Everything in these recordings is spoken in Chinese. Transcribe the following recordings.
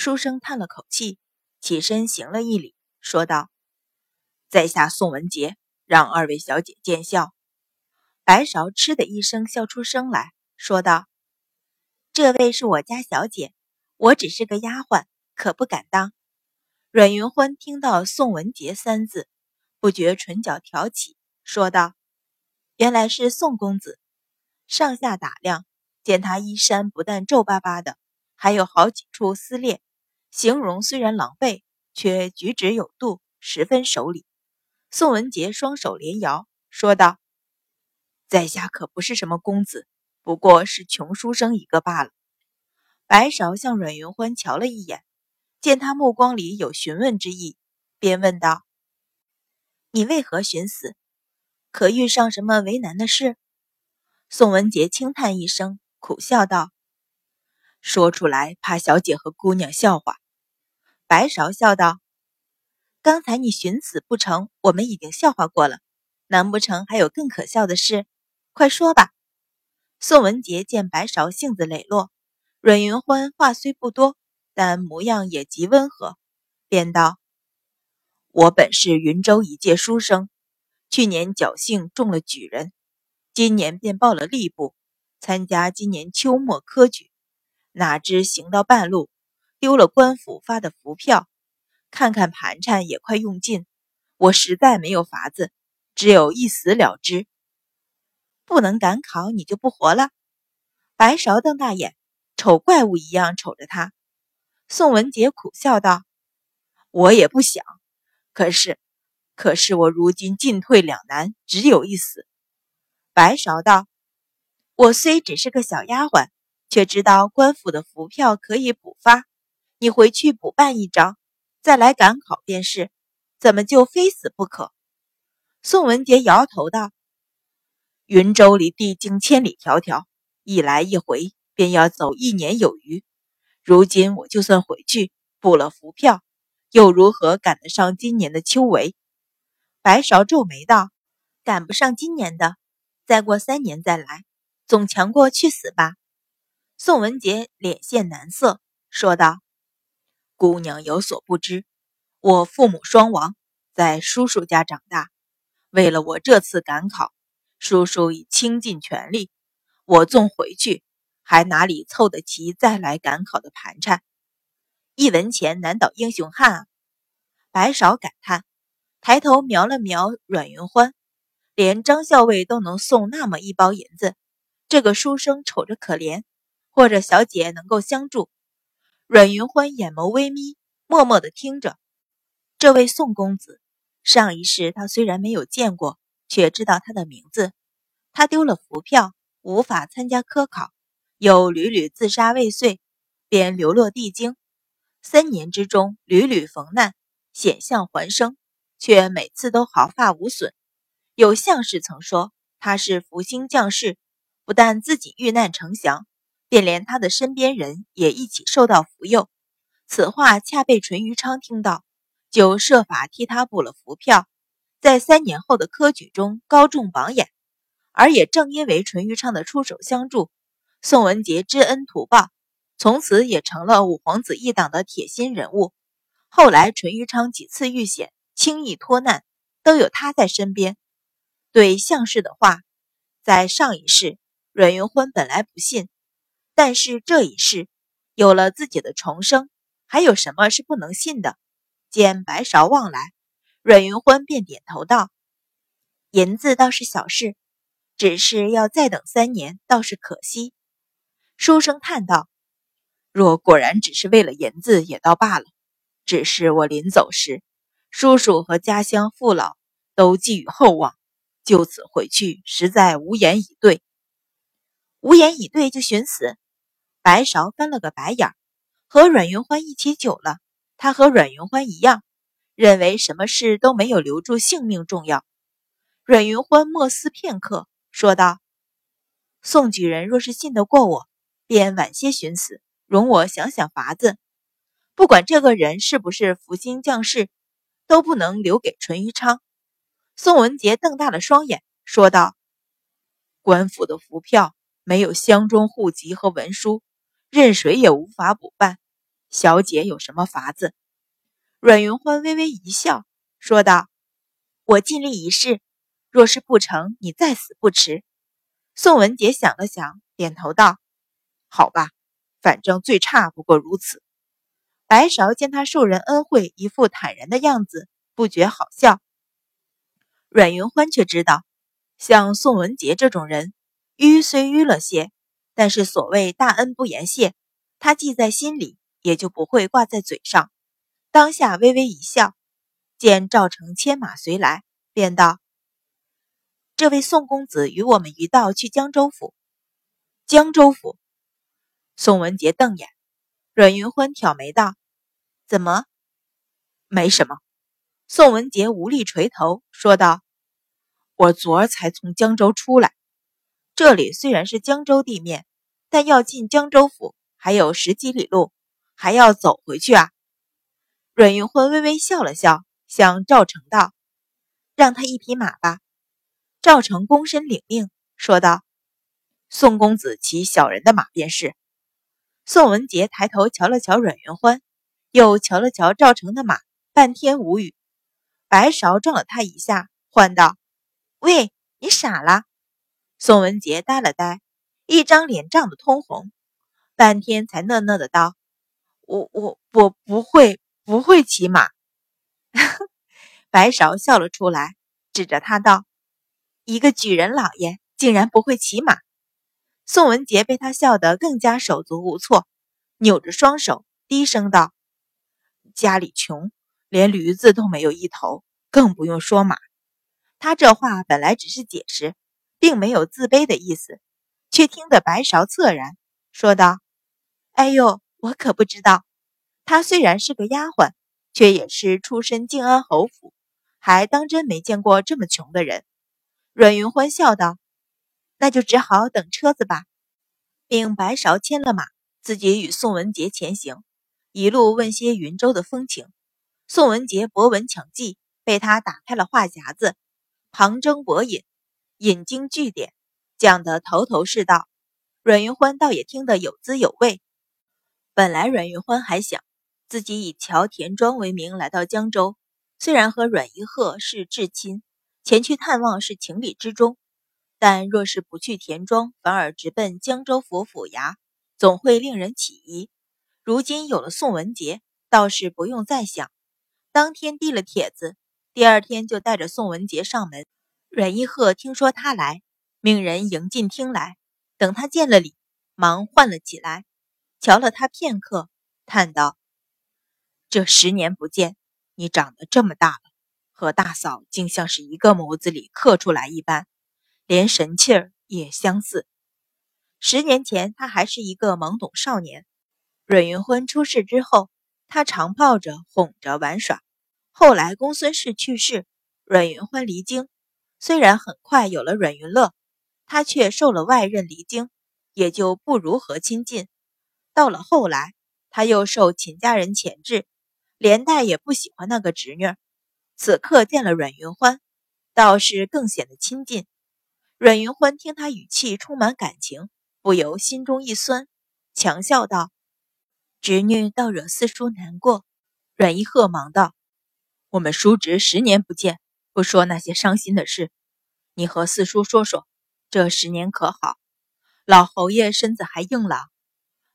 书生叹了口气，起身行了一礼，说道：“在下宋文杰，让二位小姐见笑。”白芍嗤的一声笑出声来说道：“这位是我家小姐，我只是个丫鬟，可不敢当。”阮云欢听到“宋文杰”三字，不觉唇角挑起，说道：“原来是宋公子。”上下打量，见他衣衫不但皱巴巴的，还有好几处撕裂，形容虽然狼狈，却举止有度，十分守礼。宋文杰双手连摇，说道：“在下可不是什么公子，不过是穷书生一个罢了。”白芍向阮云欢瞧了一眼。见他目光里有询问之意，便问道：“你为何寻死？可遇上什么为难的事？”宋文杰轻叹一声，苦笑道：“说出来怕小姐和姑娘笑话。”白芍笑道：“刚才你寻死不成，我们已经笑话过了，难不成还有更可笑的事？快说吧。”宋文杰见白芍性子磊落，阮云欢话虽不多。但模样也极温和，便道：“我本是云州一介书生，去年侥幸中了举人，今年便报了吏部，参加今年秋末科举。哪知行到半路，丢了官府发的符票，看看盘缠也快用尽，我实在没有法子，只有一死了之。不能赶考，你就不活了？”白芍瞪大眼，瞅怪物一样瞅着他。宋文杰苦笑道：“我也不想，可是，可是我如今进退两难，只有一死。”白芍道：“我虽只是个小丫鬟，却知道官府的符票可以补发，你回去补办一张，再来赶考便是，怎么就非死不可？”宋文杰摇头道：“云州离地境千里迢迢，一来一回便要走一年有余。”如今我就算回去补了符票，又如何赶得上今年的秋闱？白芍皱眉道：“赶不上今年的，再过三年再来，总强过去死吧。”宋文杰脸现难色，说道：“姑娘有所不知，我父母双亡，在叔叔家长大。为了我这次赶考，叔叔已倾尽全力，我纵回去。”还哪里凑得齐再来赶考的盘缠？一文钱难倒英雄汉啊！白芍感叹，抬头瞄了瞄阮云欢，连张校尉都能送那么一包银子，这个书生瞅着可怜，或者小姐能够相助。阮云欢眼眸微眯，默默地听着。这位宋公子，上一世他虽然没有见过，却知道他的名字。他丢了浮票，无法参加科考。又屡屡自杀未遂，便流落地京。三年之中，屡屡逢难，险象环生，却每次都毫发无损。有相士曾说他是福星降世，不但自己遇难成祥，便连他的身边人也一起受到福佑。此话恰被淳于昌听到，就设法替他补了符票，在三年后的科举中高中榜眼。而也正因为淳于昌的出手相助。宋文杰知恩图报，从此也成了五皇子一党的铁心人物。后来淳于昌几次遇险，轻易脱难，都有他在身边。对项氏的话，在上一世阮云欢本来不信，但是这一世有了自己的重生，还有什么是不能信的？见白芍望来，阮云欢便点头道：“银子倒是小事，只是要再等三年，倒是可惜。”书生叹道：“若果然只是为了银子，也倒罢了。只是我临走时，叔叔和家乡父老都寄予厚望，就此回去，实在无言以对。无言以对就寻死。”白芍翻了个白眼儿。和阮云欢一起久了，他和阮云欢一样，认为什么事都没有留住性命重要。阮云欢默思片刻，说道：“宋举人若是信得过我。”便晚些寻死，容我想想法子。不管这个人是不是福星降世，都不能留给淳于昌。宋文杰瞪大了双眼，说道：“官府的符票没有乡中户籍和文书，任谁也无法补办。小姐有什么法子？”阮云欢微微一笑，说道：“我尽力一试，若是不成，你再死不迟。”宋文杰想了想，点头道：“好吧，反正最差不过如此。”白芍见他受人恩惠，一副坦然的样子，不觉好笑。阮云欢却知道，像宋文杰这种人，迂虽迂了些，但是所谓大恩不言谢，他记在心里，也就不会挂在嘴上。当下微微一笑，见赵成牵马随来，便道：“这位宋公子与我们一道去江州府。”江州府。宋文杰瞪眼，阮云欢挑眉道：“怎么？没什么。”宋文杰无力垂头，说道：“我昨儿才从江州出来，这里虽然是江州地面，但要进江州府还有十几里路，还要走回去啊。”阮云欢微微笑了笑，向赵成道：“让他一匹马吧。”赵成躬身领命，说道：“宋公子骑小人的马便是。”宋文杰抬头瞧了瞧阮云欢，又瞧了瞧赵成的马，半天无语。白芍撞了他一下，唤道：“喂，你傻了？”宋文杰呆了呆，一张脸涨得通红，半天才讷讷的道：“我我我不会。”不会骑马，白芍笑了出来，指着他道：“一个举人老爷竟然不会骑马。”宋文杰被他笑得更加手足无措，扭着双手，低声道：“家里穷，连驴子都没有一头，更不用说马。”他这话本来只是解释，并没有自卑的意思，却听得白芍侧然，说道：“哎呦，我可不知道。”她虽然是个丫鬟，却也是出身靖安侯府，还当真没见过这么穷的人。阮云欢笑道：“那就只好等车子吧。”并白芍牵了马，自己与宋文杰前行，一路问些云州的风情。宋文杰博闻强记，被他打开了话匣子，旁征博引，引经据典，讲得头头是道。阮云欢倒也听得有滋有味。本来阮云欢还想。自己以乔田庄为名来到江州，虽然和阮一鹤是至亲，前去探望是情理之中，但若是不去田庄，反而直奔江州府府衙，总会令人起疑。如今有了宋文杰，倒是不用再想。当天递了帖子，第二天就带着宋文杰上门。阮一鹤听说他来，命人迎进厅来，等他见了礼，忙唤了起来，瞧了他片刻，叹道。这十年不见，你长得这么大了，和大嫂竟像是一个模子里刻出来一般，连神气儿也相似。十年前他还是一个懵懂少年，阮云欢出事之后，他常抱着哄着玩耍。后来公孙氏去世，阮云欢离京，虽然很快有了阮云乐，他却受了外任离京，也就不如何亲近。到了后来，他又受秦家人钳制。连带也不喜欢那个侄女，此刻见了阮云欢，倒是更显得亲近。阮云欢听他语气充满感情，不由心中一酸，强笑道：“侄女倒惹四叔难过。”阮一鹤忙道：“我们叔侄十年不见，不说那些伤心的事，你和四叔说说，这十年可好？老侯爷身子还硬朗，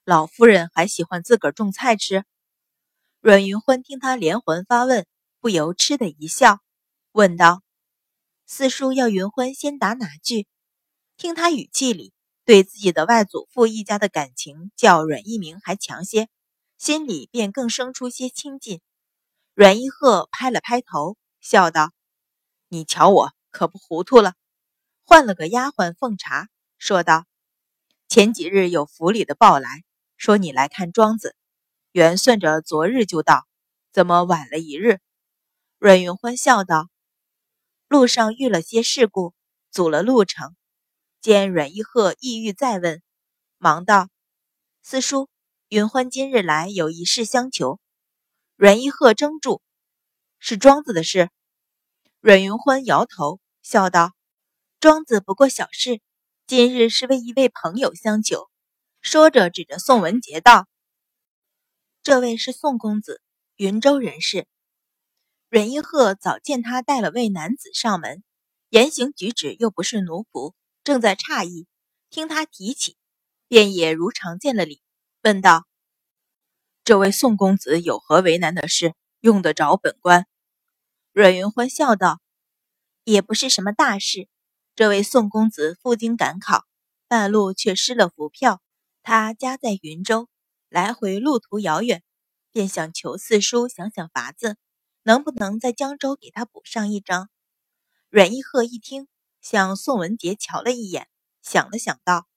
老夫人还喜欢自个儿种菜吃。”阮云欢听他连环发问，不由嗤的一笑，问道：“四叔要云欢先答哪句？”听他语气里对自己的外祖父一家的感情，较阮一鸣还强些，心里便更生出些亲近。阮一鹤拍了拍头，笑道：“你瞧我可不糊涂了。”换了个丫鬟奉茶，说道：“前几日有府里的报来说你来看庄子。”原算着昨日就到，怎么晚了一日？阮云欢笑道：“路上遇了些事故，阻了路程。”见阮一鹤意欲再问，忙道：“四叔，云欢今日来有一事相求。”阮一鹤怔住：“是庄子的事？”阮云欢摇头，笑道：“庄子不过小事，今日是为一位朋友相求。”说着指着宋文杰道。这位是宋公子，云州人士。阮一鹤早见他带了位男子上门，言行举止又不是奴仆，正在诧异，听他提起，便也如常见了礼，问道：“这位宋公子有何为难的事，用得着本官？”阮云欢笑道：“也不是什么大事，这位宋公子赴京赶考，半路却失了浮票，他家在云州，来回路途遥远，便想求四叔想想法子。”能不能在江州给他补上一张？阮一鹤一听，向宋文杰瞧了一眼，想了想道：“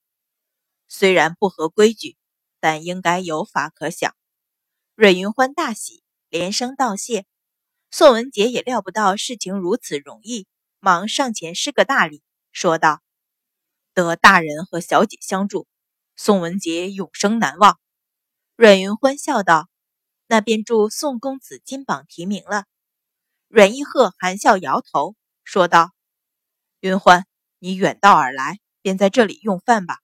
虽然不合规矩，但应该有法可想。”阮云欢大喜，连声道谢。宋文杰也料不到事情如此容易，忙上前施个大礼，说道：“得大人和小姐相助，宋文杰永生难忘。”阮云欢笑道。那便祝宋公子金榜题名了。阮一鹤含笑摇头，说道：“云欢，你远道而来，便在这里用饭吧。”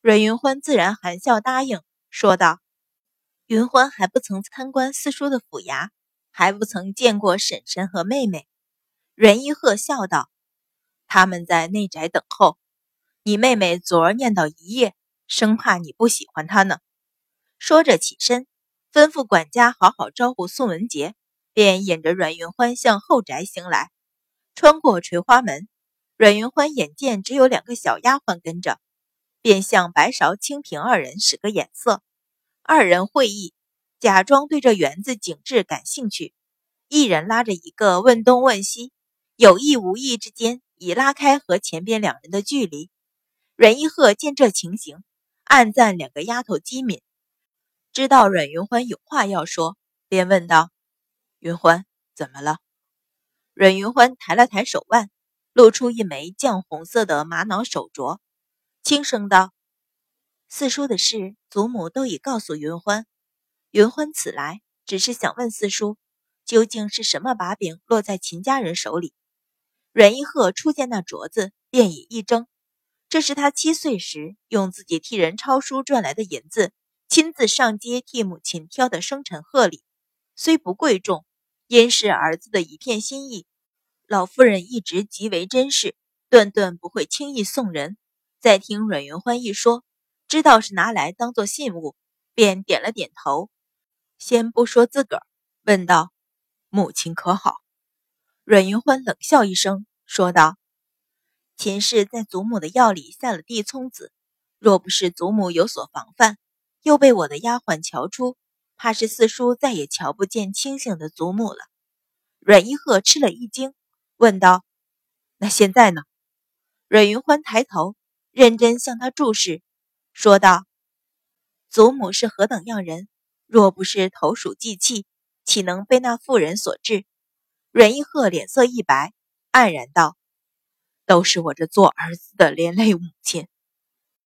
阮云欢自然含笑答应，说道：“云欢还不曾参观四叔的府衙，还不曾见过婶婶和妹妹。”阮一鹤笑道：“他们在内宅等候。你妹妹昨儿念叨一夜，生怕你不喜欢她呢。”说着起身。吩咐管家好好招呼宋文杰，便引着阮云欢向后宅行来。穿过垂花门，阮云欢眼见只有两个小丫鬟跟着，便向白芍、清平二人使个眼色。二人会意，假装对这园子景致感兴趣，一人拉着一个问东问西，有意无意之间已拉开和前边两人的距离。阮一鹤见这情形，暗赞两个丫头机敏。知道阮云欢有话要说，便问道：“云欢，怎么了？”阮云欢抬了抬手腕，露出一枚绛红色的玛瑙手镯，轻声道：“四叔的事，祖母都已告诉云欢。云欢此来，只是想问四叔，究竟是什么把柄落在秦家人手里？”阮一鹤初见那镯子，便已一怔，这是他七岁时用自己替人抄书赚来的银子。亲自上街替母亲挑的生辰贺礼，虽不贵重，因是儿子的一片心意，老夫人一直极为珍视，顿顿不会轻易送人。再听阮云欢一说，知道是拿来当做信物，便点了点头。先不说自个儿，问道：“母亲可好？”阮云欢冷笑一声，说道：“秦氏在祖母的药里下了地葱子，若不是祖母有所防范。”又被我的丫鬟瞧出，怕是四叔再也瞧不见清醒的祖母了。阮一鹤吃了一惊，问道：“那现在呢？”阮云欢抬头，认真向他注视，说道：“祖母是何等样人？若不是投鼠忌器，岂能被那妇人所制？”阮一鹤脸色一白，黯然道：“都是我这做儿子的连累母亲。”